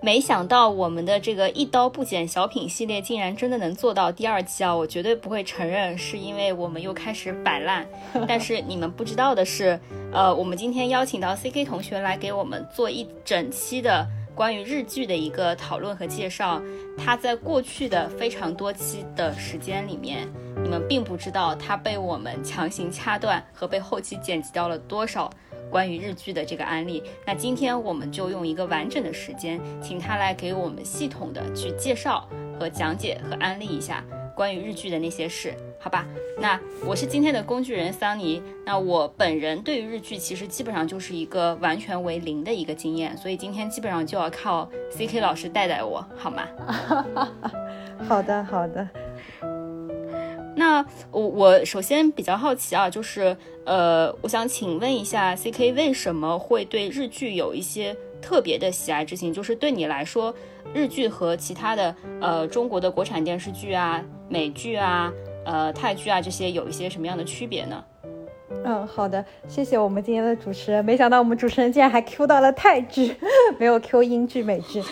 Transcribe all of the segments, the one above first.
没想到我们的这个一刀不剪小品系列竟然真的能做到第二期啊！我绝对不会承认是因为我们又开始摆烂。但是你们不知道的是，呃，我们今天邀请到 C K 同学来给我们做一整期的关于日剧的一个讨论和介绍。他在过去的非常多期的时间里面，你们并不知道他被我们强行掐断和被后期剪辑掉了多少。关于日剧的这个案例，那今天我们就用一个完整的时间，请他来给我们系统的去介绍和讲解和安利一下关于日剧的那些事，好吧？那我是今天的工具人桑尼，那我本人对于日剧其实基本上就是一个完全为零的一个经验，所以今天基本上就要靠 C K 老师带带我，好吗？好的，好的。那我我首先比较好奇啊，就是呃，我想请问一下，C K 为什么会对日剧有一些特别的喜爱之情？就是对你来说，日剧和其他的呃中国的国产电视剧啊、美剧啊、呃泰剧啊这些有一些什么样的区别呢？嗯，好的，谢谢我们今天的主持人。没想到我们主持人竟然还 Q 到了泰剧，没有 Q 英剧、美剧。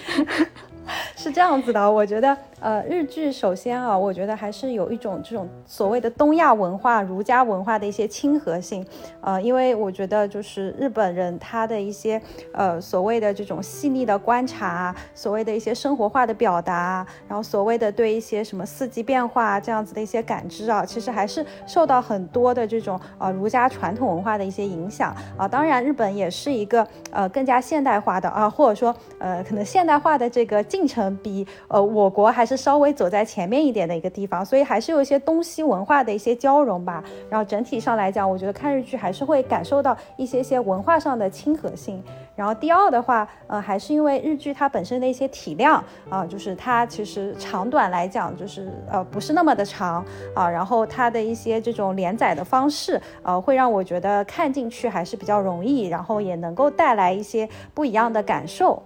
是这样子的，我觉得。呃，日剧首先啊，我觉得还是有一种这种所谓的东亚文化、儒家文化的一些亲和性。呃，因为我觉得就是日本人他的一些呃所谓的这种细腻的观察，所谓的一些生活化的表达，然后所谓的对一些什么四季变化这样子的一些感知啊，其实还是受到很多的这种呃儒家传统文化的一些影响啊。当然，日本也是一个呃更加现代化的啊，或者说呃可能现代化的这个进程比呃我国还。是稍微走在前面一点的一个地方，所以还是有一些东西文化的一些交融吧。然后整体上来讲，我觉得看日剧还是会感受到一些些文化上的亲和性。然后第二的话，呃，还是因为日剧它本身的一些体量啊，就是它其实长短来讲，就是呃不是那么的长啊。然后它的一些这种连载的方式，呃，会让我觉得看进去还是比较容易，然后也能够带来一些不一样的感受。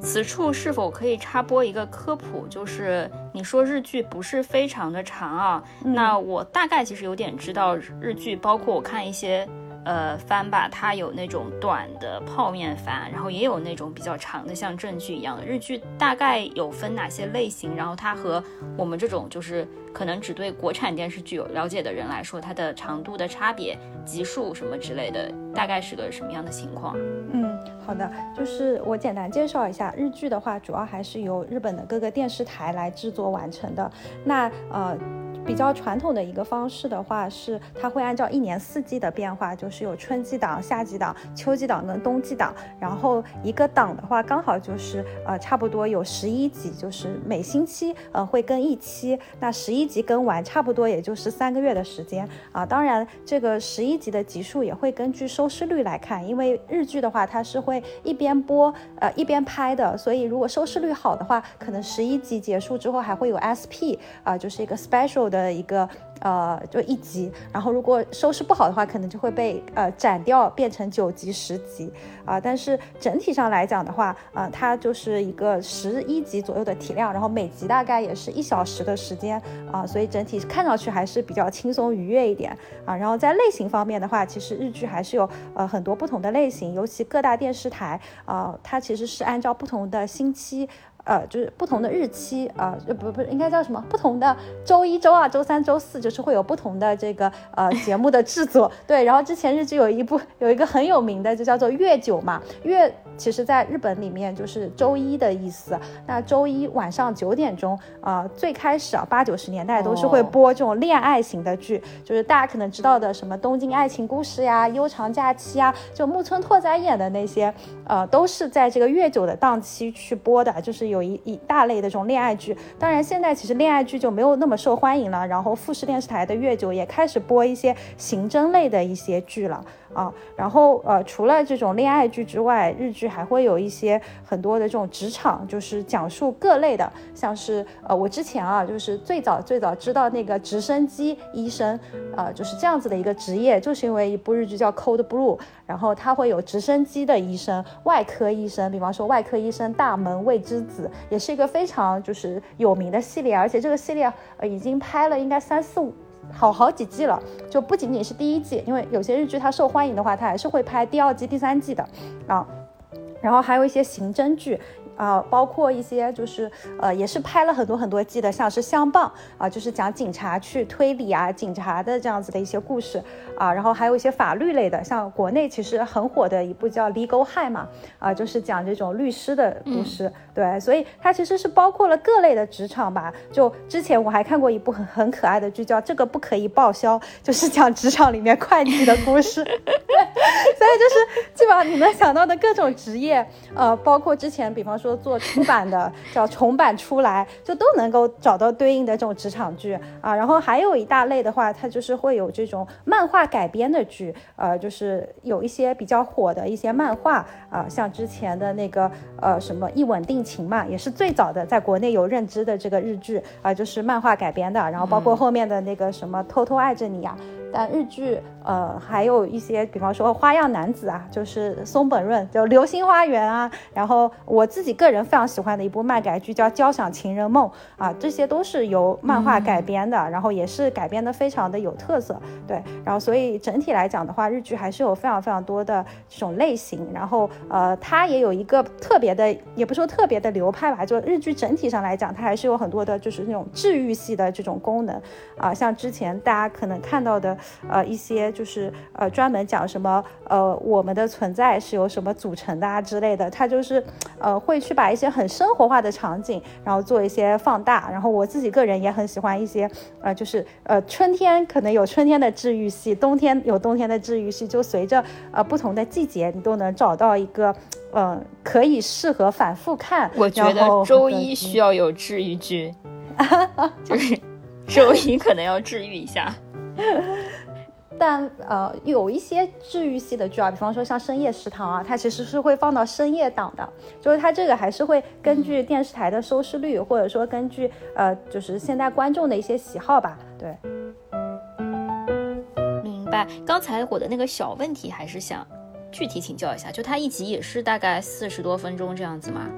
此处是否可以插播一个科普？就是你说日剧不是非常的长啊，那我大概其实有点知道日剧，包括我看一些。呃，番吧，它有那种短的泡面番，然后也有那种比较长的，像正剧一样的日剧。大概有分哪些类型？然后它和我们这种就是可能只对国产电视剧有了解的人来说，它的长度的差别、集数什么之类的，大概是个什么样的情况？嗯，好的，就是我简单介绍一下日剧的话，主要还是由日本的各个电视台来制作完成的。那呃。比较传统的一个方式的话，是它会按照一年四季的变化，就是有春季档、夏季档、秋季档跟冬季档。然后一个档的话，刚好就是呃差不多有十一集，就是每星期呃会更一期。那十一集更完，差不多也就是三个月的时间啊。当然，这个十一集的集数也会根据收视率来看，因为日剧的话它是会一边播呃一边拍的，所以如果收视率好的话，可能十一集结束之后还会有 SP 啊，就是一个 special 的。的一个呃，就一集，然后如果收视不好的话，可能就会被呃斩掉，变成九集、十集啊。但是整体上来讲的话，啊，它就是一个十一集左右的体量，然后每集大概也是一小时的时间啊，所以整体看上去还是比较轻松愉悦一点啊。然后在类型方面的话，其实日剧还是有呃很多不同的类型，尤其各大电视台啊，它其实是按照不同的星期。呃，就是不同的日期啊，呃，不不，应该叫什么？不同的周一、周二、周三、周四，就是会有不同的这个呃 节目的制作。对，然后之前日剧有一部有一个很有名的，就叫做月九嘛，月。其实，在日本里面就是周一的意思。那周一晚上九点钟，啊，最开始啊，八九十年代都是会播这种恋爱型的剧，就是大家可能知道的什么《东京爱情故事》呀、《悠长假期》啊，就木村拓哉演的那些，呃，都是在这个月九的档期去播的，就是有一一大类的这种恋爱剧。当然，现在其实恋爱剧就没有那么受欢迎了。然后，富士电视台的月九也开始播一些刑侦类的一些剧了。啊，然后呃，除了这种恋爱剧之外，日剧还会有一些很多的这种职场，就是讲述各类的，像是呃，我之前啊，就是最早最早知道那个直升机医生，呃，就是这样子的一个职业，就是因为一部日剧叫《Cold Blue》，然后它会有直升机的医生、外科医生，比方说外科医生大门未知子，也是一个非常就是有名的系列，而且这个系列呃已经拍了应该三四五。好好几季了，就不仅仅是第一季，因为有些日剧它受欢迎的话，它还是会拍第二季、第三季的啊。然后还有一些刑侦剧。啊，包括一些就是呃，也是拍了很多很多季的，像是《相棒》啊，就是讲警察去推理啊，警察的这样子的一些故事啊，然后还有一些法律类的，像国内其实很火的一部叫《Legal High》嘛，啊，就是讲这种律师的故事，对，所以它其实是包括了各类的职场吧。就之前我还看过一部很很可爱的剧，叫《这个不可以报销》，就是讲职场里面会计的故事。所以就是基本上你能想到的各种职业，呃，包括之前比方说。做出版的叫重版出来，就都能够找到对应的这种职场剧啊。然后还有一大类的话，它就是会有这种漫画改编的剧，呃，就是有一些比较火的一些漫画啊，像之前的那个呃什么一吻定情嘛，也是最早的在国内有认知的这个日剧啊，就是漫画改编的。然后包括后面的那个什么偷偷爱着你呀。但日剧，呃，还有一些，比方说《花样男子》啊，就是松本润，就《流星花园》啊，然后我自己个人非常喜欢的一部漫改剧叫《交响情人梦》啊，这些都是由漫画改编的，然后也是改编的非常的有特色，对，然后所以整体来讲的话，日剧还是有非常非常多的这种类型，然后呃，它也有一个特别的，也不说特别的流派吧，就日剧整体上来讲，它还是有很多的就是那种治愈系的这种功能啊，像之前大家可能看到的。呃，一些就是呃，专门讲什么呃，我们的存在是由什么组成的啊之类的，他就是呃，会去把一些很生活化的场景，然后做一些放大。然后我自己个人也很喜欢一些呃，就是呃，春天可能有春天的治愈系，冬天有冬天的治愈系，就随着呃不同的季节，你都能找到一个嗯，可以适合反复看。我觉得周一需要有治愈剧，就是周一可能要治愈一下。但呃，有一些治愈系的剧啊，比方说像《深夜食堂》啊，它其实是会放到深夜档的，就是它这个还是会根据电视台的收视率，或者说根据呃，就是现在观众的一些喜好吧。对，明白。刚才我的那个小问题，还是想具体请教一下，就它一集也是大概四十多分钟这样子吗？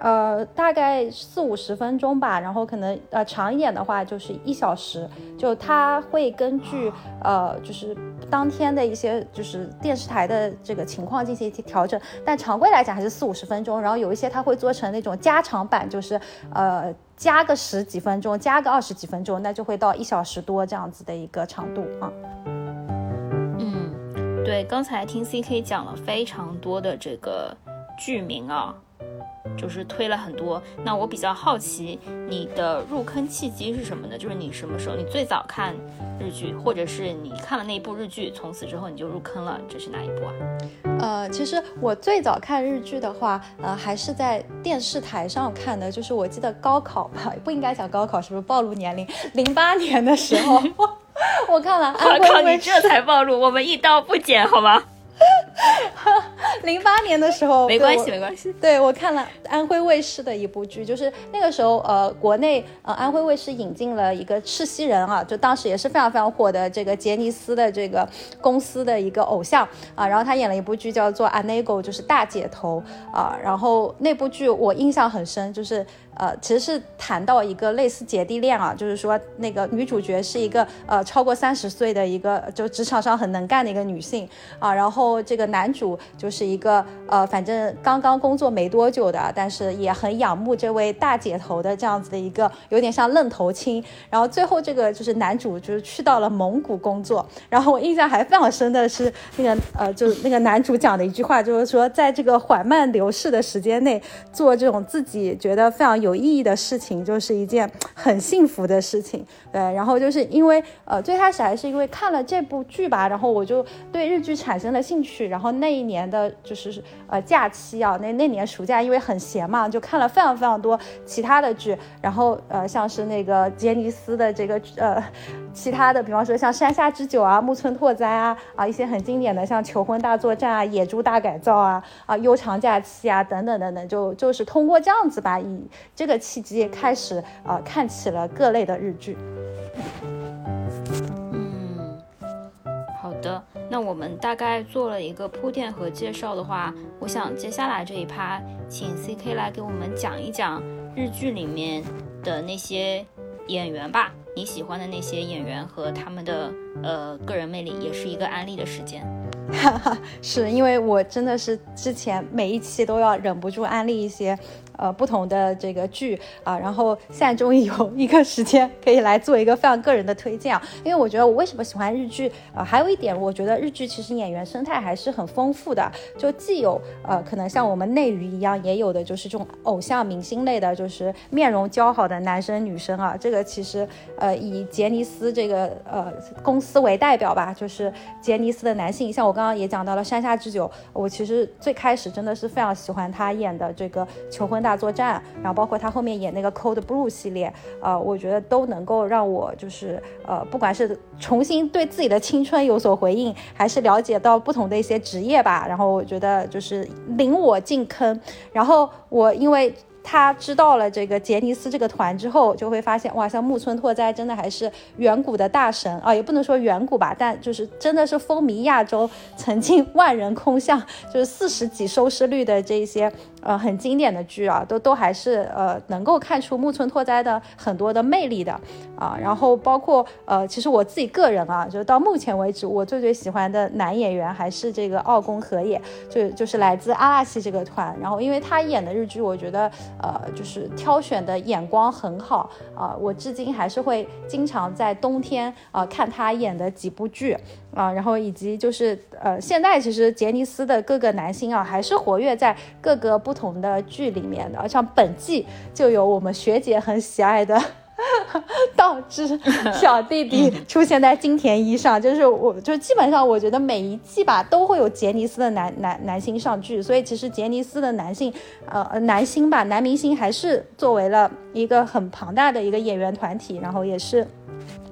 呃，大概四五十分钟吧，然后可能呃长一点的话就是一小时，就它会根据呃就是当天的一些就是电视台的这个情况进行一些调整，但常规来讲还是四五十分钟，然后有一些它会做成那种加长版，就是呃加个十几分钟，加个二十几分钟，那就会到一小时多这样子的一个长度啊。嗯，对，刚才听 CK 讲了非常多的这个剧名啊。就是推了很多，那我比较好奇你的入坑契机是什么呢？就是你什么时候你最早看日剧，或者是你看了那一部日剧，从此之后你就入坑了，这是哪一部啊？呃，其实我最早看日剧的话，呃，还是在电视台上看的，就是我记得高考吧，不应该讲高考，是不是暴露年龄？零八年的时候，我看了。我靠，你这才暴露，我们一刀不剪，好吗？零八年的时候，没关系，没关系。对我看了安徽卫视的一部剧，就是那个时候，呃，国内呃安徽卫视引进了一个赤西仁啊，就当时也是非常非常火的这个杰尼斯的这个公司的一个偶像啊，然后他演了一部剧叫做《Anego》，就是大姐头啊，然后那部剧我印象很深，就是。呃，其实是谈到一个类似姐弟恋啊，就是说那个女主角是一个呃超过三十岁的一个就职场上很能干的一个女性啊，然后这个男主就是一个呃反正刚刚工作没多久的，但是也很仰慕这位大姐头的这样子的一个有点像愣头青，然后最后这个就是男主就是去到了蒙古工作，然后我印象还非常深的是那个呃就那个男主讲的一句话，就是说在这个缓慢流逝的时间内做这种自己觉得非常有。有意义的事情就是一件很幸福的事情，对。然后就是因为呃最开始还是因为看了这部剧吧，然后我就对日剧产生了兴趣。然后那一年的就是呃假期啊，那那年暑假因为很闲嘛，就看了非常非常多其他的剧。然后呃像是那个杰尼斯的这个呃其他的，比方说像山下之久啊、木村拓哉啊啊一些很经典的像求婚大作战啊、野猪大改造啊啊悠长假期啊等等等等，就就是通过这样子吧以。这个契机开始啊，看起了各类的日剧。嗯，好的，那我们大概做了一个铺垫和介绍的话，我想接下来这一趴，请 C K 来给我们讲一讲日剧里面的那些演员吧，你喜欢的那些演员和他们的呃个人魅力，也是一个安利的时间。是因为我真的是之前每一期都要忍不住安利一些。呃，不同的这个剧啊，然后现在终于有一个时间可以来做一个非常个人的推荐啊，因为我觉得我为什么喜欢日剧啊，还有一点，我觉得日剧其实演员生态还是很丰富的，就既有呃可能像我们内娱一样，也有的就是这种偶像明星类的，就是面容姣好的男生女生啊，这个其实呃以杰尼斯这个呃公司为代表吧，就是杰尼斯的男性，像我刚刚刚也讲到了山下智久，我其实最开始真的是非常喜欢他演的这个求婚大。作战，然后包括他后面演那个 Cold Blue 系列，呃，我觉得都能够让我就是呃，不管是重新对自己的青春有所回应，还是了解到不同的一些职业吧，然后我觉得就是领我进坑，然后我因为。他知道了这个杰尼斯这个团之后，就会发现哇，像木村拓哉真的还是远古的大神。啊，也不能说远古吧，但就是真的是风靡亚洲，曾经万人空巷，就是四十几收视率的这些呃很经典的剧啊，都都还是呃能够看出木村拓哉的很多的魅力的啊。然后包括呃，其实我自己个人啊，就到目前为止，我最最喜欢的男演员还是这个奥宫和也，就就是来自阿拉西这个团。然后因为他演的日剧，我觉得。呃，就是挑选的眼光很好啊，我至今还是会经常在冬天啊看他演的几部剧啊，然后以及就是呃，现在其实杰尼斯的各个男星啊，还是活跃在各个不同的剧里面的，像本季就有我们学姐很喜爱的。导致 小弟弟出现在金田一上，就是我就基本上我觉得每一季吧都会有杰尼斯的男男男星上剧，所以其实杰尼斯的男性呃男星吧男明星还是作为了一个很庞大的一个演员团体，然后也是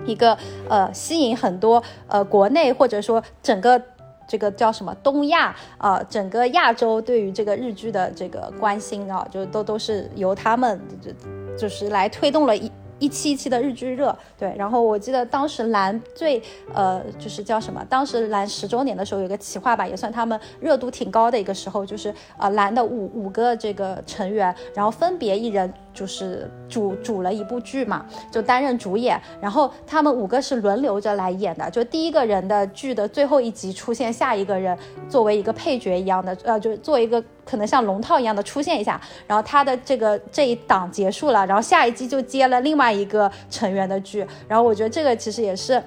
一个呃吸引很多呃国内或者说整个这个叫什么东亚啊整个亚洲对于这个日剧的这个关心啊，就都都是由他们就就是来推动了一。一期一期的日剧热，对，然后我记得当时蓝最呃就是叫什么？当时蓝十周年的时候有个企划吧，也算他们热度挺高的一个时候，就是呃蓝的五五个这个成员，然后分别一人。就是主主了一部剧嘛，就担任主演，然后他们五个是轮流着来演的，就第一个人的剧的最后一集出现下一个人，作为一个配角一样的，呃，就做一个可能像龙套一样的出现一下，然后他的这个这一档结束了，然后下一季就接了另外一个成员的剧，然后我觉得这个其实也是，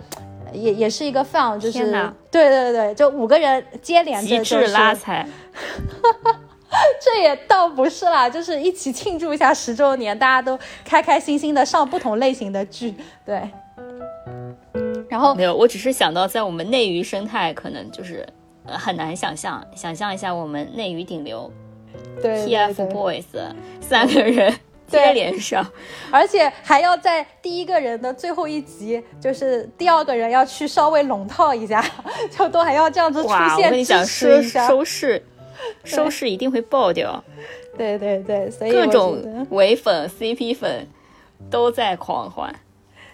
也也是一个非常就是，对对对，就五个人接连着就是拉踩。这也倒不是啦，就是一起庆祝一下十周年，大家都开开心心的上不同类型的剧，对。然后没有，我只是想到在我们内娱生态，可能就是很难想象，想象一下我们内娱顶流，TFBOYS 三个人接连上，而且还要在第一个人的最后一集，就是第二个人要去稍微龙套一下，就都还要这样子出现支持一下收视。收视一定会爆掉，对对对，所以各种 唯粉、CP 粉都在狂欢。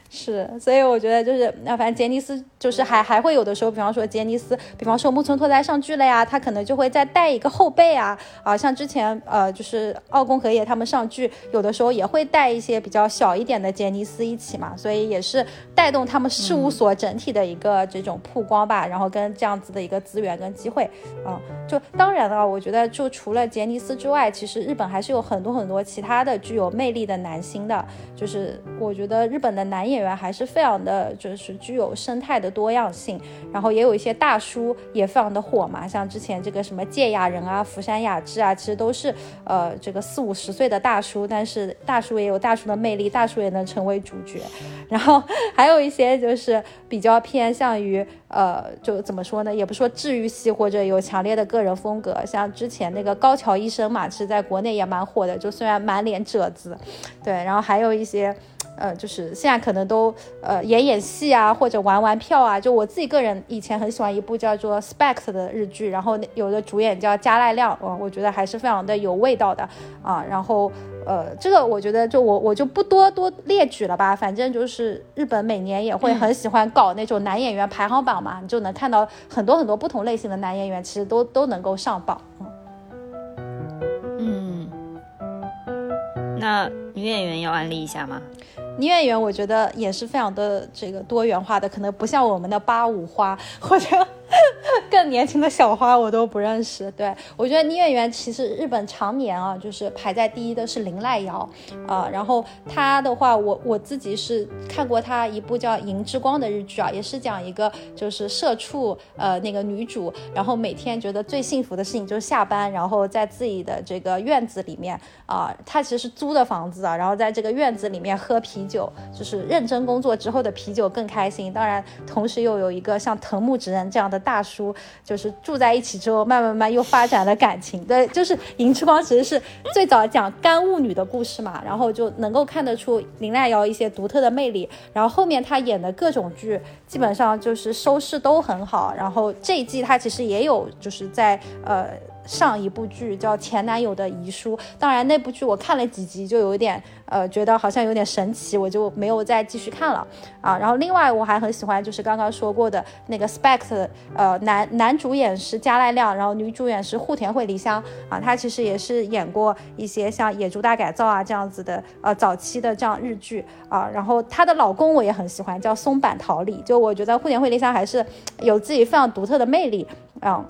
是，所以我觉得就是那反正杰尼斯就是还还会有的时候，比方说杰尼斯，比方说木村拓哉上剧了呀，他可能就会再带一个后辈啊啊，像之前呃就是奥宫和也他们上剧，有的时候也会带一些比较小一点的杰尼斯一起嘛，所以也是带动他们事务所整体的一个这种曝光吧，然后跟这样子的一个资源跟机会啊，就当然了，我觉得就除了杰尼斯之外，其实日本还是有很多很多其他的具有魅力的男星的，就是我觉得日本的男演。演员还是非常的，就是具有生态的多样性，然后也有一些大叔也非常的火嘛，像之前这个什么芥雅人啊、福山雅治啊，其实都是呃这个四五十岁的大叔，但是大叔也有大叔的魅力，大叔也能成为主角。然后 还有一些就是比较偏向于呃，就怎么说呢，也不说治愈系或者有强烈的个人风格，像之前那个高桥医生嘛，其实在国内也蛮火的，就虽然满脸褶子，对，然后还有一些。呃，就是现在可能都呃演演戏啊，或者玩玩票啊。就我自己个人以前很喜欢一部叫做《Spect》的日剧，然后有的主演叫加濑亮，我我觉得还是非常的有味道的啊。然后呃，这个我觉得就我我就不多多列举了吧。反正就是日本每年也会很喜欢搞那种男演员排行榜嘛，你就能看到很多很多不同类型的男演员，其实都都能够上榜。嗯，那女演员要安利一下吗？女演员我觉得也是非常的这个多元化的，可能不像我们的八五花或者 更年轻的小花我都不认识。对我觉得女演员其实日本常年啊，就是排在第一的是林濑遥啊。然后她的话，我我自己是看过她一部叫《银之光》的日剧啊，也是讲一个就是社畜呃那个女主，然后每天觉得最幸福的事情就是下班，然后在自己的这个院子里面啊，她其实是租的房子啊，然后在这个院子里面喝啤酒，就是认真工作之后的啤酒更开心。当然，同时又有一个像藤木直人这样的大叔。就是住在一起之后，慢慢慢又发展了感情。对，就是《银之光》其实是最早讲干物女的故事嘛，然后就能够看得出林奈瑶一些独特的魅力。然后后面她演的各种剧，基本上就是收视都很好。然后这一季她其实也有就是在呃。上一部剧叫《前男友的遗书》，当然那部剧我看了几集就有点呃觉得好像有点神奇，我就没有再继续看了啊。然后另外我还很喜欢就是刚刚说过的那个《Spect》，呃男男主演是加濑亮，然后女主演是户田惠梨香啊，她其实也是演过一些像《野猪大改造》啊这样子的呃早期的这样日剧啊。然后她的老公我也很喜欢，叫松坂桃李，就我觉得户田惠梨香还是有自己非常独特的魅力啊。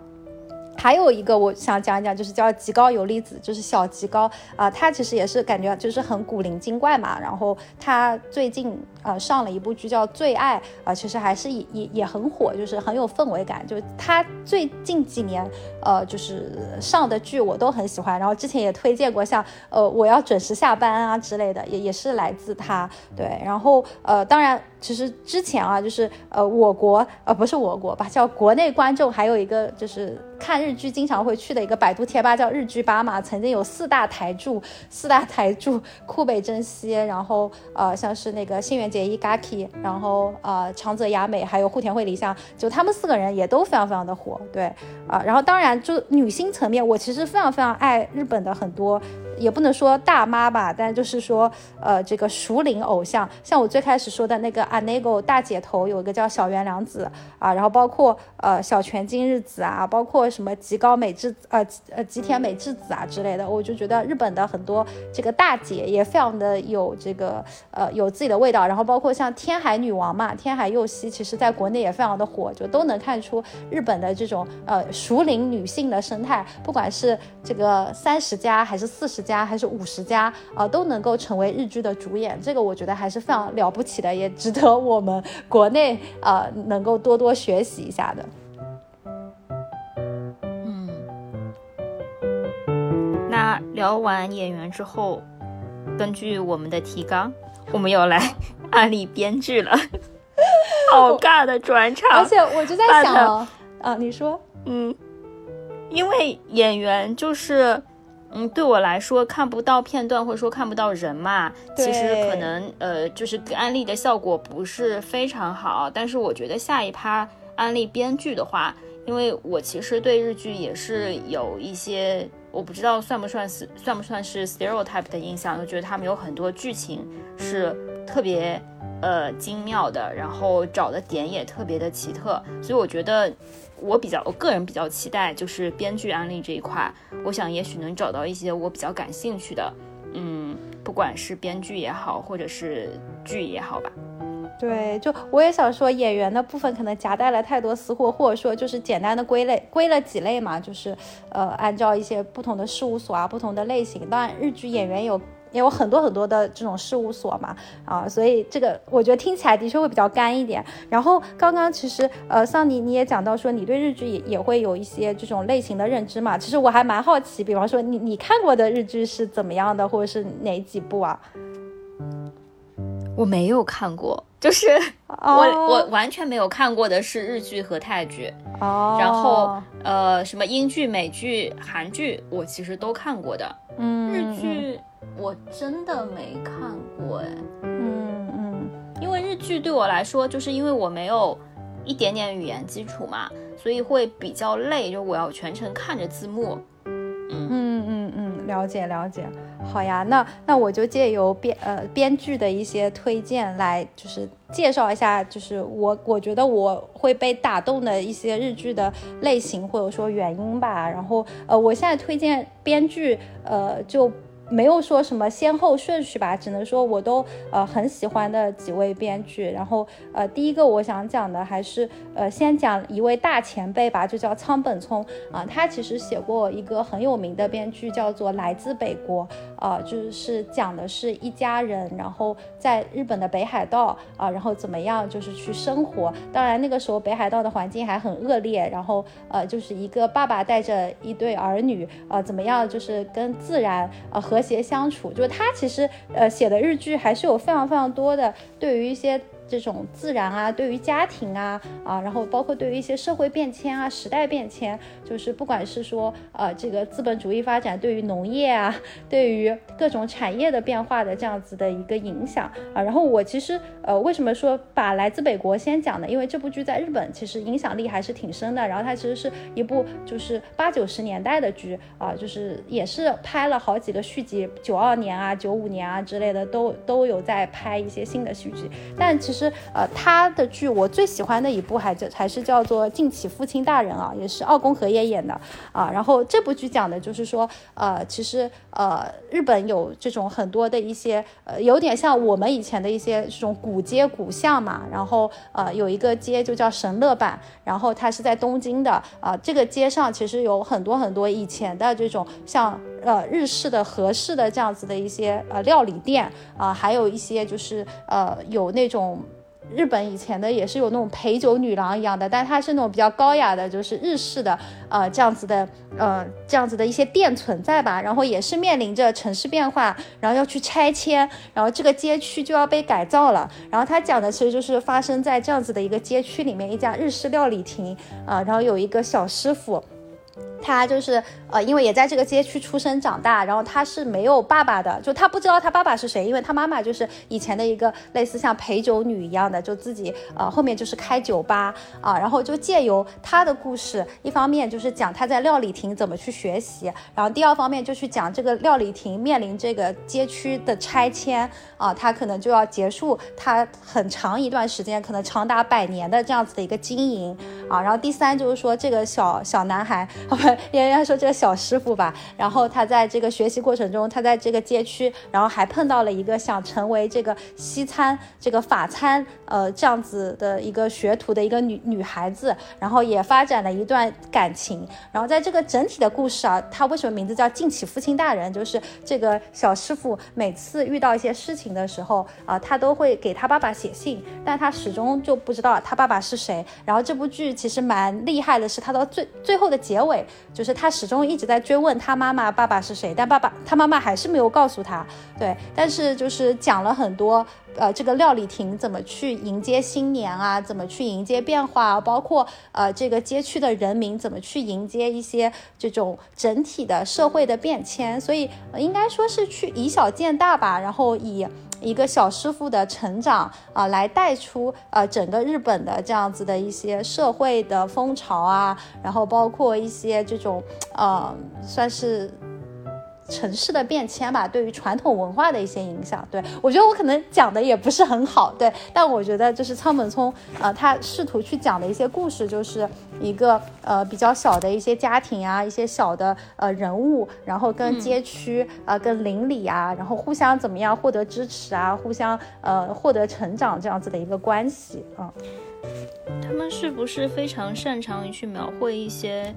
还有一个我想讲一讲，就是叫极高游离子，就是小极高啊，他其实也是感觉就是很古灵精怪嘛。然后他最近呃上了一部剧叫《最爱》啊，其实还是也也也很火，就是很有氛围感。就他最近几年呃就是上的剧我都很喜欢，然后之前也推荐过像呃我要准时下班啊之类的，也也是来自他。对，然后呃当然其实之前啊就是呃我国呃不是我国吧，叫国内观众还有一个就是看日。剧经常会去的一个百度贴吧叫日剧吧嘛，曾经有四大台柱，四大台柱库北真希，然后呃像是那个新垣结衣 Gaki，然后呃长泽雅美，还有户田惠梨香，就他们四个人也都非常非常的火，对啊，然后当然就女星层面，我其实非常非常爱日本的很多。也不能说大妈吧，但就是说，呃，这个熟龄偶像，像我最开始说的那个阿内狗大姐头，有一个叫小原良子啊，然后包括呃小泉今日子啊，包括什么吉高美智呃呃吉田美智子啊之类的，我就觉得日本的很多这个大姐也非常的有这个呃有自己的味道，然后包括像天海女王嘛，天海佑希，其实在国内也非常的火，就都能看出日本的这种呃熟龄女性的生态，不管是这个三十加还是四十。家还是五十家啊，都能够成为日剧的主演，这个我觉得还是非常了不起的，也值得我们国内啊能够多多学习一下的。嗯，那聊完演员之后，根据我们的提纲，我们要来 案例编剧了，好尬的转场。而且我就在想啊，你说，嗯，因为演员就是。嗯，对我来说看不到片段或者说看不到人嘛，其实可能呃就是安利的效果不是非常好。但是我觉得下一趴安利编剧的话，因为我其实对日剧也是有一些我不知道算不算是算不算是 stereotype 的印象，就觉得他们有很多剧情是特别呃精妙的，然后找的点也特别的奇特，所以我觉得。我比较，我个人比较期待就是编剧安利这一块，我想也许能找到一些我比较感兴趣的，嗯，不管是编剧也好，或者是剧也好吧。对，就我也想说，演员的部分可能夹带了太多私货，或者说就是简单的归类，归了几类嘛，就是呃，按照一些不同的事务所啊，不同的类型。当然，日剧演员有。也有很多很多的这种事务所嘛，啊，所以这个我觉得听起来的确会比较干一点。然后刚刚其实呃，桑尼你也讲到说你对日剧也也会有一些这种类型的认知嘛，其实我还蛮好奇，比方说你你看过的日剧是怎么样的，或者是哪几部啊？我没有看过，就是我我完全没有看过的是日剧和泰剧，哦，然后呃什么英剧、美剧、韩剧我其实都看过的，嗯，日剧。我真的没看过哎，嗯嗯，因为日剧对我来说，就是因为我没有一点点语言基础嘛，所以会比较累，就我要全程看着字幕。嗯嗯嗯嗯，了解了解。好呀，那那我就借由编呃编剧的一些推荐来，就是介绍一下，就是我我觉得我会被打动的一些日剧的类型或者说原因吧。然后呃，我现在推荐编剧呃就。没有说什么先后顺序吧，只能说我都呃很喜欢的几位编剧。然后呃，第一个我想讲的还是呃先讲一位大前辈吧，就叫仓本聪啊，他其实写过一个很有名的编剧，叫做《来自北国》啊，就是讲的是一家人，然后在日本的北海道啊，然后怎么样就是去生活。当然那个时候北海道的环境还很恶劣，然后呃就是一个爸爸带着一对儿女啊，怎么样就是跟自然呃和谐相处。就是他其实呃写的日剧还是有非常非常多的对于一些。这种自然啊，对于家庭啊啊，然后包括对于一些社会变迁啊、时代变迁，就是不管是说呃这个资本主义发展对于农业啊，对于各种产业的变化的这样子的一个影响啊。然后我其实呃为什么说把来自北国先讲呢？因为这部剧在日本其实影响力还是挺深的。然后它其实是一部就是八九十年代的剧啊，就是也是拍了好几个续集，九二年啊、九五年啊之类的都都有在拍一些新的续集，但其实。是呃，他的剧我最喜欢的一部还叫还是叫做《敬启父亲大人》啊，也是奥宫和也演的啊。然后这部剧讲的就是说，呃，其实呃，日本有这种很多的一些呃，有点像我们以前的一些这种古街古巷嘛。然后呃，有一个街就叫神乐坂，然后它是在东京的啊。这个街上其实有很多很多以前的这种像。呃，日式的、和式的这样子的一些呃料理店啊，还有一些就是呃有那种日本以前的也是有那种陪酒女郎一样的，但它是那种比较高雅的，就是日式的呃这样子的呃这样子的一些店存在吧。然后也是面临着城市变化，然后要去拆迁，然后这个街区就要被改造了。然后他讲的其实就是发生在这样子的一个街区里面，一家日式料理亭啊，然后有一个小师傅。他就是呃，因为也在这个街区出生长大，然后他是没有爸爸的，就他不知道他爸爸是谁，因为他妈妈就是以前的一个类似像陪酒女一样的，就自己呃后面就是开酒吧啊，然后就借由他的故事，一方面就是讲他在料理亭怎么去学习，然后第二方面就去讲这个料理亭面临这个街区的拆迁啊，他可能就要结束他很长一段时间，可能长达百年的这样子的一个经营啊，然后第三就是说这个小小男孩。不应该说这个小师傅吧，然后他在这个学习过程中，他在这个街区，然后还碰到了一个想成为这个西餐、这个法餐，呃，这样子的一个学徒的一个女女孩子，然后也发展了一段感情。然后在这个整体的故事啊，他为什么名字叫敬启父亲大人？就是这个小师傅每次遇到一些事情的时候啊，他都会给他爸爸写信，但他始终就不知道他爸爸是谁。然后这部剧其实蛮厉害的，是他到最最后的结尾。就是他始终一直在追问他妈妈爸爸是谁，但爸爸他妈妈还是没有告诉他。对，但是就是讲了很多，呃，这个料理亭怎么去迎接新年啊，怎么去迎接变化，包括呃这个街区的人民怎么去迎接一些这种整体的社会的变迁，所以应该说是去以小见大吧，然后以。一个小师傅的成长啊，来带出呃整个日本的这样子的一些社会的风潮啊，然后包括一些这种呃算是。城市的变迁吧，对于传统文化的一些影响，对我觉得我可能讲的也不是很好，对，但我觉得就是仓本聪，呃，他试图去讲的一些故事，就是一个呃比较小的一些家庭啊，一些小的呃人物，然后跟街区啊，跟邻里啊，然后互相怎么样获得支持啊，互相呃获得成长这样子的一个关系啊。他们是不是非常擅长于去描绘一些？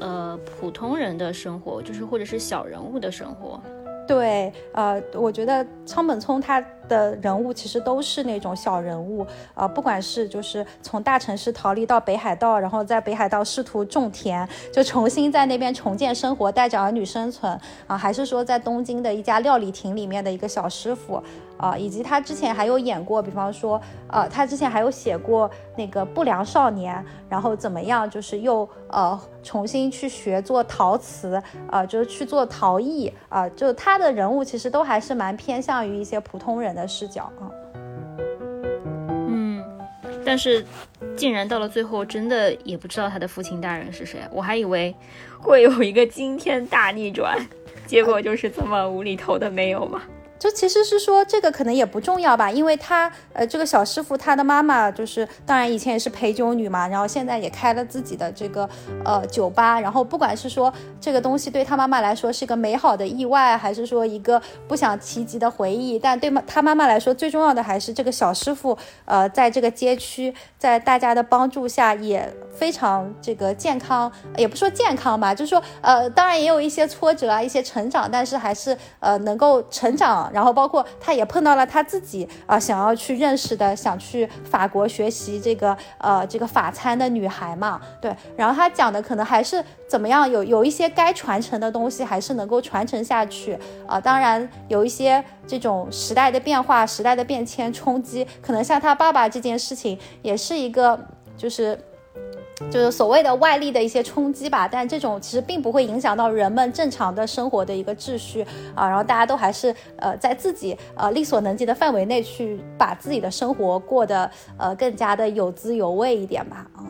呃，普通人的生活，就是或者是小人物的生活。对，呃，我觉得仓本聪他的人物其实都是那种小人物，啊，不管是就是从大城市逃离到北海道，然后在北海道试图种田，就重新在那边重建生活，带着儿女生存，啊，还是说在东京的一家料理亭里面的一个小师傅。啊，以及他之前还有演过，比方说，呃，他之前还有写过那个不良少年，然后怎么样，就是又呃重新去学做陶瓷，啊，就是去做陶艺，啊，就他的人物其实都还是蛮偏向于一些普通人的视角啊。嗯，但是竟然到了最后，真的也不知道他的父亲大人是谁，我还以为会有一个惊天大逆转，结果就是这么无厘头的没有吗？就其实是说这个可能也不重要吧，因为他呃这个小师傅他的妈妈就是当然以前也是陪酒女嘛，然后现在也开了自己的这个呃酒吧，然后不管是说这个东西对他妈妈来说是一个美好的意外，还是说一个不想提及的回忆，但对他妈妈来说最重要的还是这个小师傅呃在这个街区在大家的帮助下也非常这个健康，也不说健康吧，就是说呃当然也有一些挫折啊一些成长，但是还是呃能够成长。然后包括他也碰到了他自己啊想要去认识的，想去法国学习这个呃这个法餐的女孩嘛，对。然后他讲的可能还是怎么样，有有一些该传承的东西还是能够传承下去啊。当然有一些这种时代的变化、时代的变迁冲击，可能像他爸爸这件事情也是一个就是。就是所谓的外力的一些冲击吧，但这种其实并不会影响到人们正常的生活的一个秩序啊，然后大家都还是呃在自己呃力所能及的范围内去把自己的生活过得呃更加的有滋有味一点吧啊。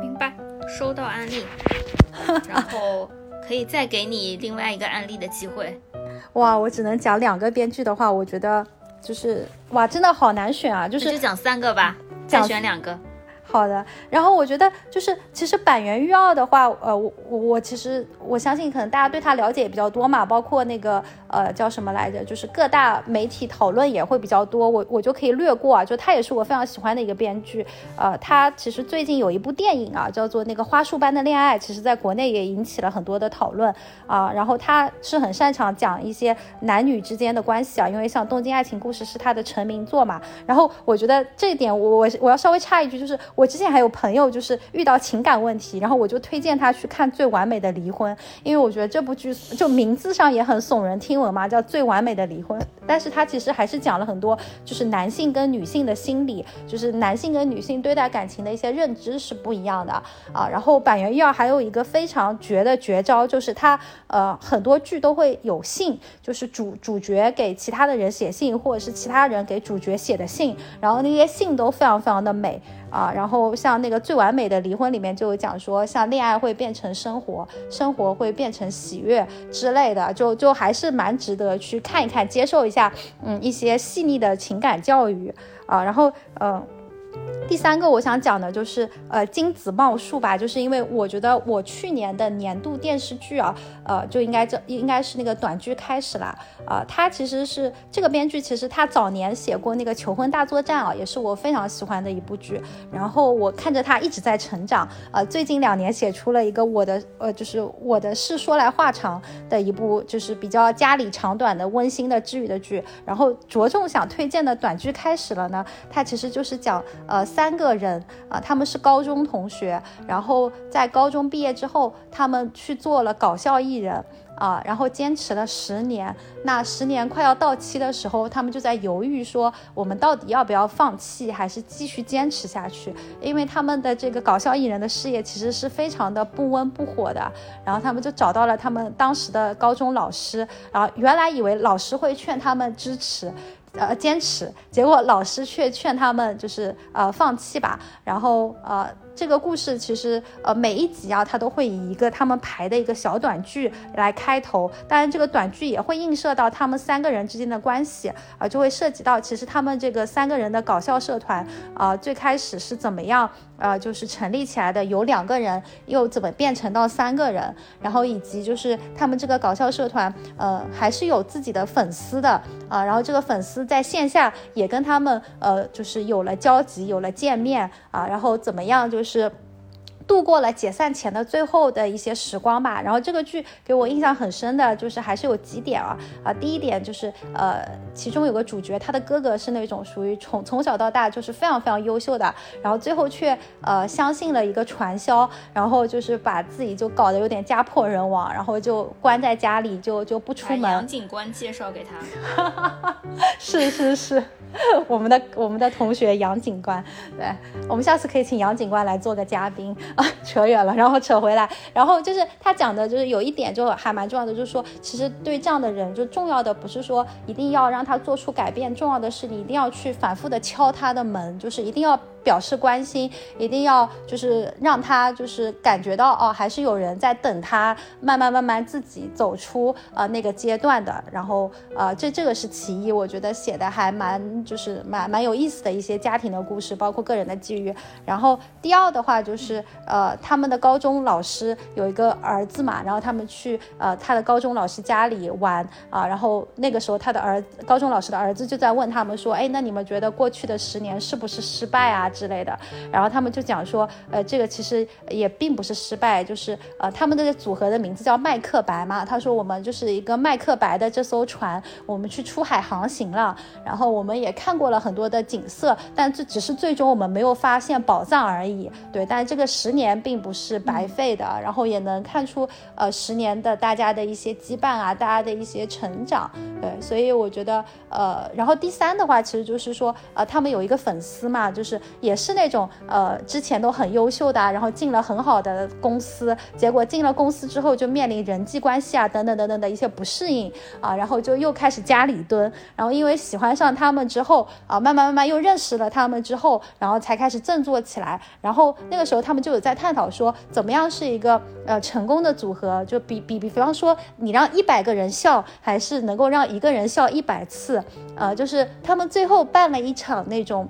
明白，收到案例，然后可以再给你另外一个案例的机会。哇，我只能讲两个编剧的话，我觉得就是哇，真的好难选啊，就是就讲三个吧，再选两个。好的，然后我觉得就是其实板垣育二的话，呃，我我其实我相信可能大家对他了解也比较多嘛，包括那个呃叫什么来着，就是各大媒体讨论也会比较多，我我就可以略过啊，就他也是我非常喜欢的一个编剧，呃，他其实最近有一部电影啊，叫做那个花束般的恋爱，其实在国内也引起了很多的讨论啊，然后他是很擅长讲一些男女之间的关系啊，因为像《东京爱情故事》是他的成名作嘛，然后我觉得这一点我我我要稍微插一句就是。我之前还有朋友就是遇到情感问题，然后我就推荐他去看《最完美的离婚》，因为我觉得这部剧就名字上也很耸人听闻嘛，叫《最完美的离婚》，但是他其实还是讲了很多就是男性跟女性的心理，就是男性跟女性对待感情的一些认知是不一样的啊。然后板垣育二还有一个非常绝的绝招，就是他呃很多剧都会有信，就是主主角给其他的人写信，或者是其他人给主角写的信，然后那些信都非常非常的美。啊，然后像那个最完美的离婚里面就有讲说，像恋爱会变成生活，生活会变成喜悦之类的，就就还是蛮值得去看一看，接受一下，嗯，一些细腻的情感教育啊，然后嗯。第三个我想讲的就是呃金子茂树吧，就是因为我觉得我去年的年度电视剧啊，呃就应该这应该是那个短剧开始啦，啊他其实是这个编剧，其实他早年写过那个求婚大作战啊，也是我非常喜欢的一部剧，然后我看着他一直在成长，呃最近两年写出了一个我的呃就是我的事说来话长的一部就是比较家里长短的温馨的治愈的剧，然后着重想推荐的短剧开始了呢，它其实就是讲呃。三个人啊，他们是高中同学，然后在高中毕业之后，他们去做了搞笑艺人啊，然后坚持了十年。那十年快要到期的时候，他们就在犹豫，说我们到底要不要放弃，还是继续坚持下去？因为他们的这个搞笑艺人的事业其实是非常的不温不火的。然后他们就找到了他们当时的高中老师，然后原来以为老师会劝他们支持。呃，坚持，结果老师却劝他们就是呃放弃吧，然后呃。这个故事其实，呃，每一集啊，它都会以一个他们排的一个小短剧来开头。当然，这个短剧也会映射到他们三个人之间的关系啊，就会涉及到其实他们这个三个人的搞笑社团啊，最开始是怎么样啊，就是成立起来的，有两个人又怎么变成到三个人，然后以及就是他们这个搞笑社团，呃，还是有自己的粉丝的啊，然后这个粉丝在线下也跟他们呃，就是有了交集，有了见面啊，然后怎么样就是。是度过了解散前的最后的一些时光吧。然后这个剧给我印象很深的就是还是有几点啊啊，第一点就是呃，其中有个主角，他的哥哥是那种属于从从小到大就是非常非常优秀的，然后最后却呃相信了一个传销，然后就是把自己就搞得有点家破人亡，然后就关在家里就就不出门。杨警官介绍给他，是 是是。我们的我们的同学杨警官，对我们下次可以请杨警官来做个嘉宾啊，扯远了，然后扯回来，然后就是他讲的，就是有一点就还蛮重要的，就是说，其实对这样的人，就重要的不是说一定要让他做出改变，重要的是你一定要去反复的敲他的门，就是一定要表示关心，一定要就是让他就是感觉到哦，还是有人在等他，慢慢慢慢自己走出呃那个阶段的。然后呃，这这个是其一，我觉得写的还蛮就是蛮蛮有意思的一些家庭的故事，包括个人的际遇。然后第二的话就是呃，他们的高中老师有一个儿子嘛，然后他们去呃他的高中老师家里玩啊，然后那个时候他的儿高中老师的儿子就在问他们说，哎，那你们觉得过去的十年是不是失败啊之类的？然后他们就讲说，呃，这个其实也并不是失败，就是呃他们这个组合的名字叫麦克白嘛。他说我们就是一个麦克白的这艘船，我们去出海航行了，然后我们也看过了很多的景色，但这只是最终我们没有发现宝藏而已。对，但这个十年并不是白费的，然后也能看出呃十年的大家的一些羁绊啊，大家的一些成长。对，所以我觉得呃，然后第三的话，其实就是说呃，他们有一个粉丝嘛，就是也是那种呃之前都很优秀的，然后进了很好的公司，结果进了公司之后就面临人际关系啊等等等等的一些不适应啊，然后就又开始家里蹲，然后因为喜欢上他们之之后啊，慢慢慢慢又认识了他们之后，然后才开始振作起来，然后那个时候他们就有在探讨说，怎么样是一个呃成功的组合，就比比比比方说你让一百个人笑，还是能够让一个人笑一百次，呃，就是他们最后办了一场那种。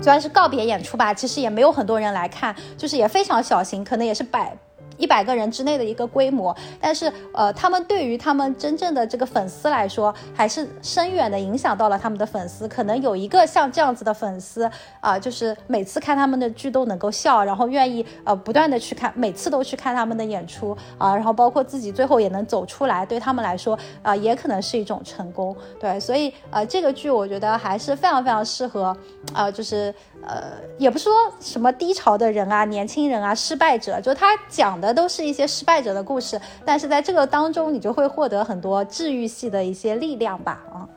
虽然是告别演出吧，其实也没有很多人来看，就是也非常小型，可能也是百。一百个人之内的一个规模，但是呃，他们对于他们真正的这个粉丝来说，还是深远的影响到了他们的粉丝。可能有一个像这样子的粉丝啊，就是每次看他们的剧都能够笑，然后愿意呃不断的去看，每次都去看他们的演出啊，然后包括自己最后也能走出来，对他们来说啊，也可能是一种成功。对，所以呃，这个剧我觉得还是非常非常适合，呃，就是呃，也不是说什么低潮的人啊、年轻人啊、失败者，就他讲。的都是一些失败者的故事，但是在这个当中，你就会获得很多治愈系的一些力量吧。啊，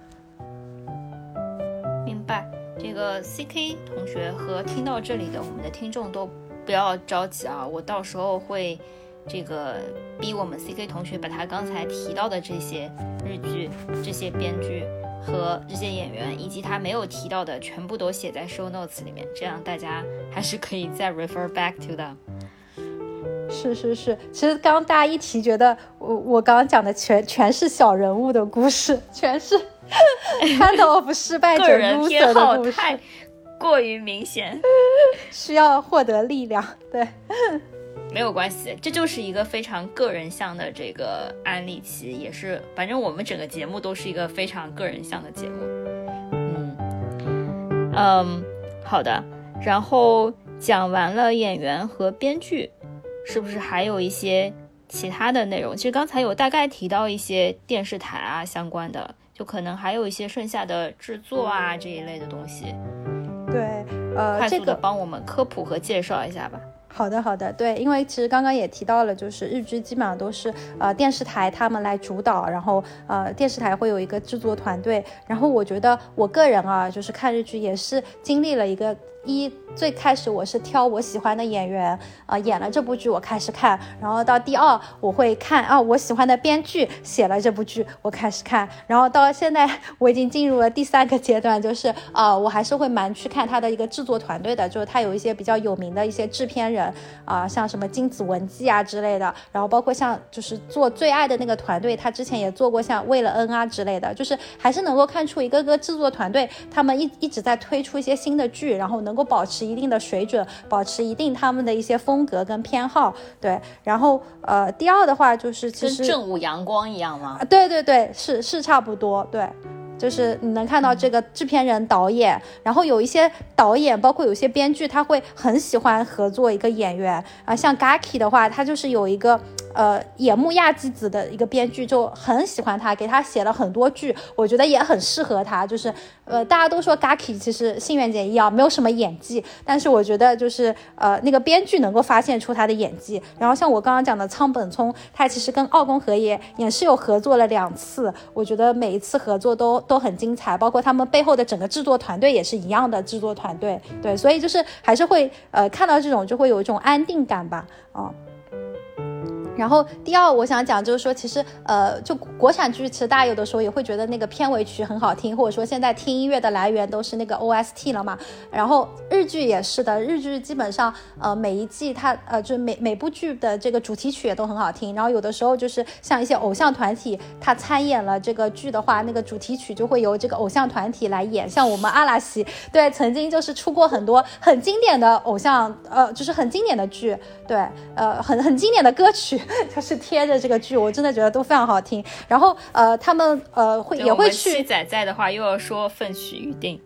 明白。这个 C K 同学和听到这里的我们的听众都不要着急啊，我到时候会这个逼我们 C K 同学把他刚才提到的这些日剧、这些编剧和这些演员，以及他没有提到的，全部都写在 show notes 里面，这样大家还是可以再 refer back to them。是是是，其实刚刚大家一提，觉得我我刚刚讲的全全是小人物的故事，全是 kind of 失败者 loser 的故事，太过于明显，需要获得力量。对，没有关系，这就是一个非常个人向的这个安利期，也是，反正我们整个节目都是一个非常个人向的节目。嗯嗯，好的，然后讲完了演员和编剧。是不是还有一些其他的内容？其实刚才有大概提到一些电视台啊相关的，就可能还有一些剩下的制作啊这一类的东西。对，呃，快速的帮我们科普和介绍一下吧。好的，好的，对，因为其实刚刚也提到了，就是日剧基本上都是呃电视台他们来主导，然后呃电视台会有一个制作团队，然后我觉得我个人啊，就是看日剧也是经历了一个。一最开始我是挑我喜欢的演员啊演了这部剧我开始看，然后到第二我会看啊我喜欢的编剧写了这部剧我开始看，然后到现在我已经进入了第三个阶段，就是啊我还是会蛮去看他的一个制作团队的，就是他有一些比较有名的一些制片人啊，像什么金子文纪啊之类的，然后包括像就是做最爱的那个团队，他之前也做过像为了恩啊之类的，就是还是能够看出一个个制作团队他们一一直在推出一些新的剧，然后能。能够保持一定的水准，保持一定他们的一些风格跟偏好，对。然后呃，第二的话就是其实正午阳光一样吗？对对对，是是差不多，对。就是你能看到这个制片人、导演，然后有一些导演，包括有些编剧，他会很喜欢合作一个演员啊。像 Gaki 的话，他就是有一个。呃，野木亚纪子的一个编剧就很喜欢他，给他写了很多剧，我觉得也很适合他。就是，呃，大家都说 Gaki 其实新垣结衣啊没有什么演技，但是我觉得就是呃那个编剧能够发现出他的演技。然后像我刚刚讲的仓本聪，他其实跟奥宫和也也是有合作了两次，我觉得每一次合作都都很精彩，包括他们背后的整个制作团队也是一样的制作团队。对，所以就是还是会呃看到这种就会有一种安定感吧，啊。然后第二，我想讲就是说，其实呃，就国产剧，其实大家有的时候也会觉得那个片尾曲很好听，或者说现在听音乐的来源都是那个 OST 了嘛。然后日剧也是的，日剧基本上呃每一季它呃就每每部剧的这个主题曲也都很好听。然后有的时候就是像一些偶像团体，他参演了这个剧的话，那个主题曲就会由这个偶像团体来演。像我们阿拉西，对，曾经就是出过很多很经典的偶像，呃，就是很经典的剧，对，呃，很很经典的歌曲。就是贴着这个剧，我真的觉得都非常好听。然后呃，他们呃会也会去。仔仔在的话，又要说奋起预定。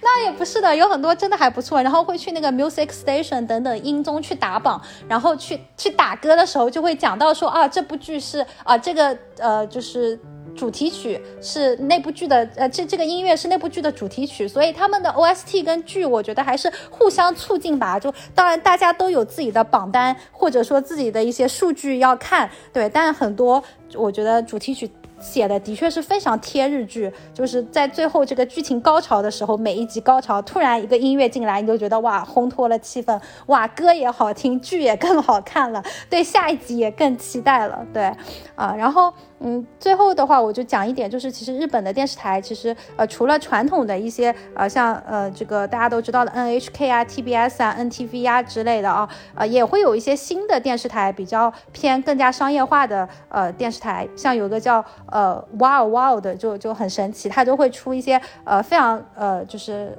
那也不是的，有很多真的还不错。然后会去那个 Music Station 等等音综去打榜，然后去去打歌的时候就会讲到说啊，这部剧是啊这个呃就是。主题曲是那部剧的，呃，这这个音乐是那部剧的主题曲，所以他们的 OST 跟剧，我觉得还是互相促进吧。就当然大家都有自己的榜单，或者说自己的一些数据要看，对。但很多我觉得主题曲写的的确是非常贴日剧，就是在最后这个剧情高潮的时候，每一集高潮突然一个音乐进来，你就觉得哇，烘托了气氛，哇，歌也好听，剧也更好看了，对下一集也更期待了，对，啊，然后。嗯，最后的话我就讲一点，就是其实日本的电视台其实呃除了传统的一些呃像呃这个大家都知道的 NHK 啊、TBS 啊、NTV 啊之类的啊，呃也会有一些新的电视台比较偏更加商业化的呃电视台，像有个叫呃 Wow Wow 的就就很神奇，它就会出一些呃非常呃就是。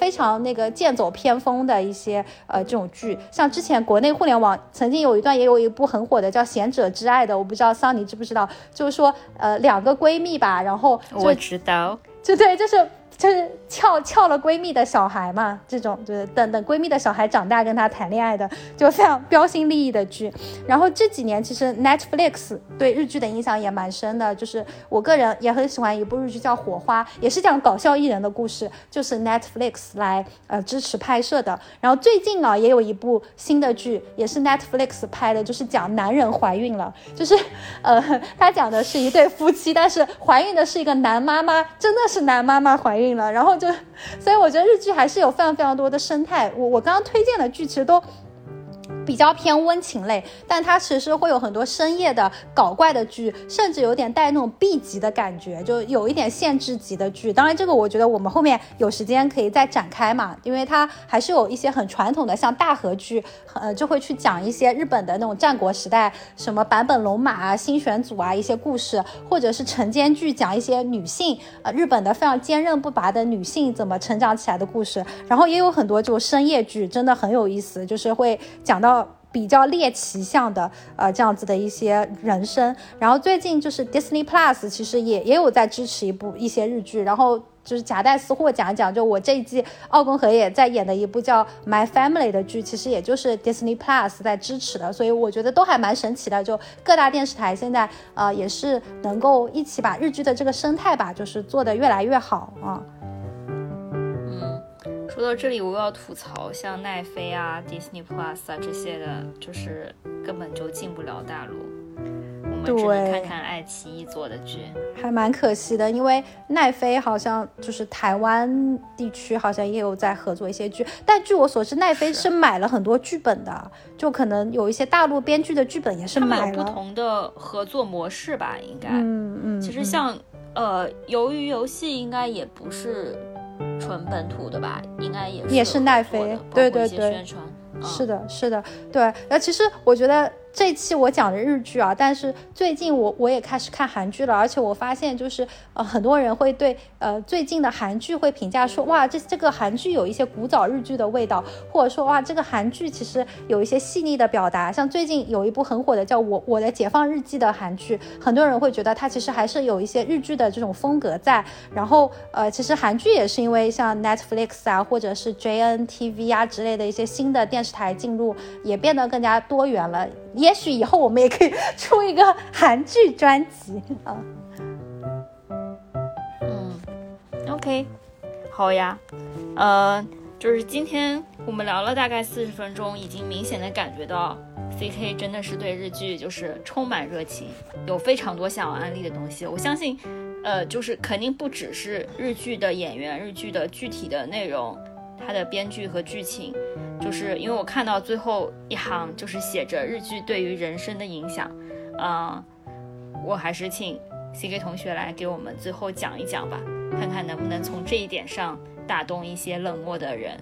非常那个剑走偏锋的一些呃这种剧，像之前国内互联网曾经有一段也有一部很火的叫《贤者之爱》的，我不知道桑尼知不知道，就是说呃两个闺蜜吧，然后我知道，就对，就是。就是撬撬了闺蜜的小孩嘛，这种就是等等闺蜜的小孩长大跟她谈恋爱的，就非常标新立异的剧。然后这几年其实 Netflix 对日剧的影响也蛮深的，就是我个人也很喜欢一部日剧叫《火花》，也是讲搞笑艺人的故事，就是 Netflix 来呃支持拍摄的。然后最近啊也有一部新的剧，也是 Netflix 拍的，就是讲男人怀孕了，就是呃他讲的是一对夫妻，但是怀孕的是一个男妈妈，真的是男妈妈怀孕。然后就，所以我觉得日剧还是有非常非常多的生态。我我刚刚推荐的剧其实都。比较偏温情类，但它其实会有很多深夜的搞怪的剧，甚至有点带那种 B 级的感觉，就有一点限制级的剧。当然，这个我觉得我们后面有时间可以再展开嘛，因为它还是有一些很传统的，像大河剧，呃，就会去讲一些日本的那种战国时代，什么坂本龙马啊、新选组啊一些故事，或者是晨间剧讲一些女性，呃，日本的非常坚韧不拔的女性怎么成长起来的故事。然后也有很多这种深夜剧，真的很有意思，就是会讲到。比较猎奇向的，呃，这样子的一些人生。然后最近就是 Disney Plus 其实也也有在支持一部一些日剧，然后就是夹带私货讲一讲，就我这一季奥宫和也在演的一部叫 My Family 的剧，其实也就是 Disney Plus 在支持的，所以我觉得都还蛮神奇的。就各大电视台现在呃也是能够一起把日剧的这个生态吧，就是做得越来越好啊。说到这里，我又要吐槽，像奈飞啊、Disney Plus 啊这些的，就是根本就进不了大陆。我们只能看看爱奇艺做的剧，还蛮可惜的。因为奈飞好像就是台湾地区好像也有在合作一些剧，但据我所知，奈飞是买了很多剧本的，就可能有一些大陆编剧的剧本也是买了。不同的合作模式吧，应该。嗯嗯。其实像呃，鱿鱼游戏应该也不是。纯本土的吧，应该也是也是奈飞，对对对，是的，是的，对。那其实我觉得。这期我讲的日剧啊，但是最近我我也开始看韩剧了，而且我发现就是呃很多人会对呃最近的韩剧会评价说哇这这个韩剧有一些古早日剧的味道，或者说哇这个韩剧其实有一些细腻的表达，像最近有一部很火的叫我我的解放日记的韩剧，很多人会觉得它其实还是有一些日剧的这种风格在。然后呃其实韩剧也是因为像 Netflix 啊或者是 JNTV 啊之类的一些新的电视台进入，也变得更加多元了。也许以后我们也可以出一个韩剧专辑啊。嗯，OK，好呀。呃，就是今天我们聊了大概四十分钟，已经明显的感觉到 CK 真的是对日剧就是充满热情，有非常多想要安利的东西。我相信，呃，就是肯定不只是日剧的演员、日剧的具体的内容。它的编剧和剧情，就是因为我看到最后一行就是写着日剧对于人生的影响，嗯，我还是请 C K 同学来给我们最后讲一讲吧，看看能不能从这一点上。打动一些冷漠的人，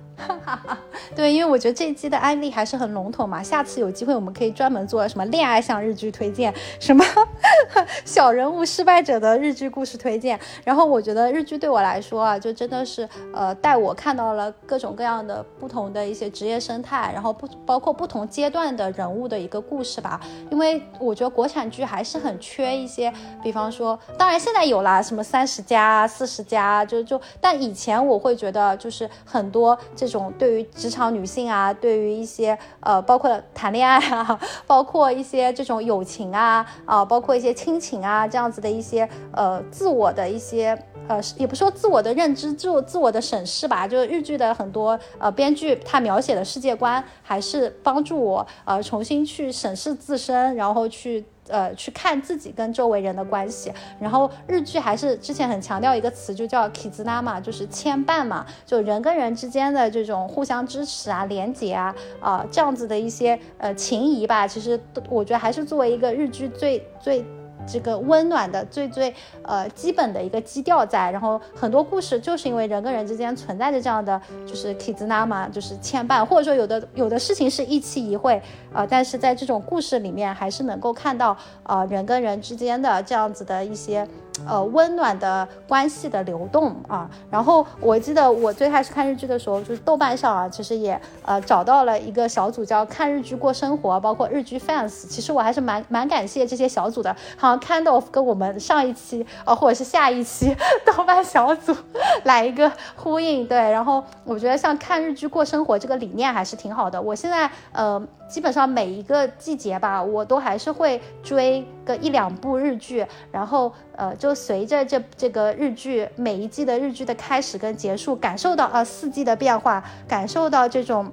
对，因为我觉得这一季的案例还是很笼统嘛。下次有机会我们可以专门做什么恋爱向日剧推荐，什么 小人物失败者的日剧故事推荐。然后我觉得日剧对我来说啊，就真的是呃带我看到了各种各样的不同的一些职业生态，然后不包括不同阶段的人物的一个故事吧。因为我觉得国产剧还是很缺一些，比方说，当然现在有啦，什么三十加、四十加，就就，但以前我会。觉得就是很多这种对于职场女性啊，对于一些呃，包括谈恋爱啊，包括一些这种友情啊，啊，包括一些亲情啊，这样子的一些呃自我的一些呃，也不说自我的认知，自自我的审视吧。就是日剧的很多呃编剧他描写的世界观，还是帮助我呃重新去审视自身，然后去。呃，去看自己跟周围人的关系，然后日剧还是之前很强调一个词，就叫 kizuna 嘛，就是牵绊嘛，就人跟人之间的这种互相支持啊、连结啊，啊这样子的一些呃情谊吧，其实我觉得还是作为一个日剧最最。这个温暖的最最呃基本的一个基调在，然后很多故事就是因为人跟人之间存在着这样的就是 kizuna 嘛，就是牵绊，或者说有的有的事情是一期一会啊，但是在这种故事里面还是能够看到啊人跟人之间的这样子的一些。呃，温暖的关系的流动啊，然后我记得我最开始看日剧的时候，就是豆瓣上啊，其实也呃找到了一个小组叫看日剧过生活，包括日剧 fans，其实我还是蛮蛮感谢这些小组的，好像 kind of 跟我们上一期呃或者是下一期豆瓣小组 来一个呼应，对，然后我觉得像看日剧过生活这个理念还是挺好的，我现在呃基本上每一个季节吧，我都还是会追个一两部日剧，然后。呃，就随着这这个日剧每一季的日剧的开始跟结束，感受到呃四季的变化，感受到这种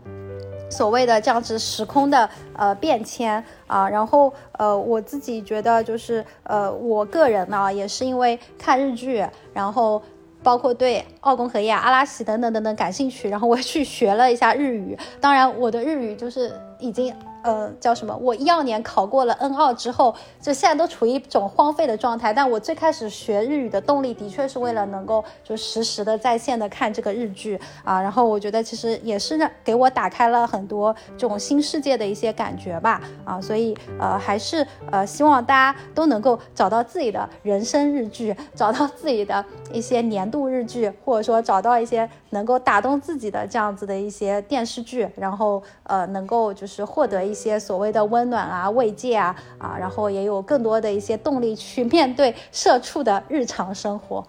所谓的这样子时空的呃变迁啊。然后呃，我自己觉得就是呃，我个人呢也是因为看日剧，然后包括对奥宫和叶、阿拉西等等等等感兴趣，然后我去学了一下日语。当然，我的日语就是已经。呃，叫什么？我一二年考过了 N 二之后，就现在都处于一种荒废的状态。但我最开始学日语的动力，的确是为了能够就实时的在线的看这个日剧啊。然后我觉得其实也是让给我打开了很多这种新世界的一些感觉吧啊。所以呃，还是呃希望大家都能够找到自己的人生日剧，找到自己的一些年度日剧，或者说找到一些能够打动自己的这样子的一些电视剧，然后呃能够就是获得一。一些所谓的温暖啊、慰藉啊啊，然后也有更多的一些动力去面对社畜的日常生活。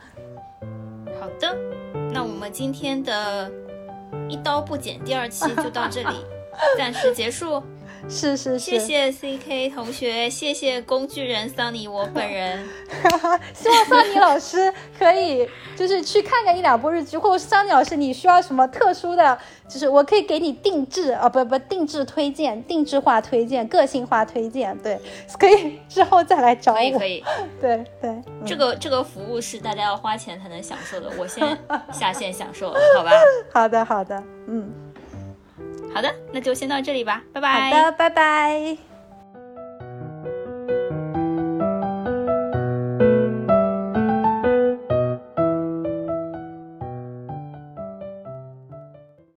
好的，那我们今天的一刀不剪第二期就到这里，暂时结束。是是是，谢谢 C K 同学，谢谢工具人桑尼我本人。希望桑尼老师可以就是去看看一两部日剧，或者桑尼老师你需要什么特殊的，就是我可以给你定制啊，不不定制推荐，定制化推荐，个性化推荐，对，可以之后再来找我。可以可以，对对，这个这个服务是大家要花钱才能享受的，我先下线享受，好吧？好的好的，嗯。好的，那就先到这里吧，拜拜。好的，拜拜。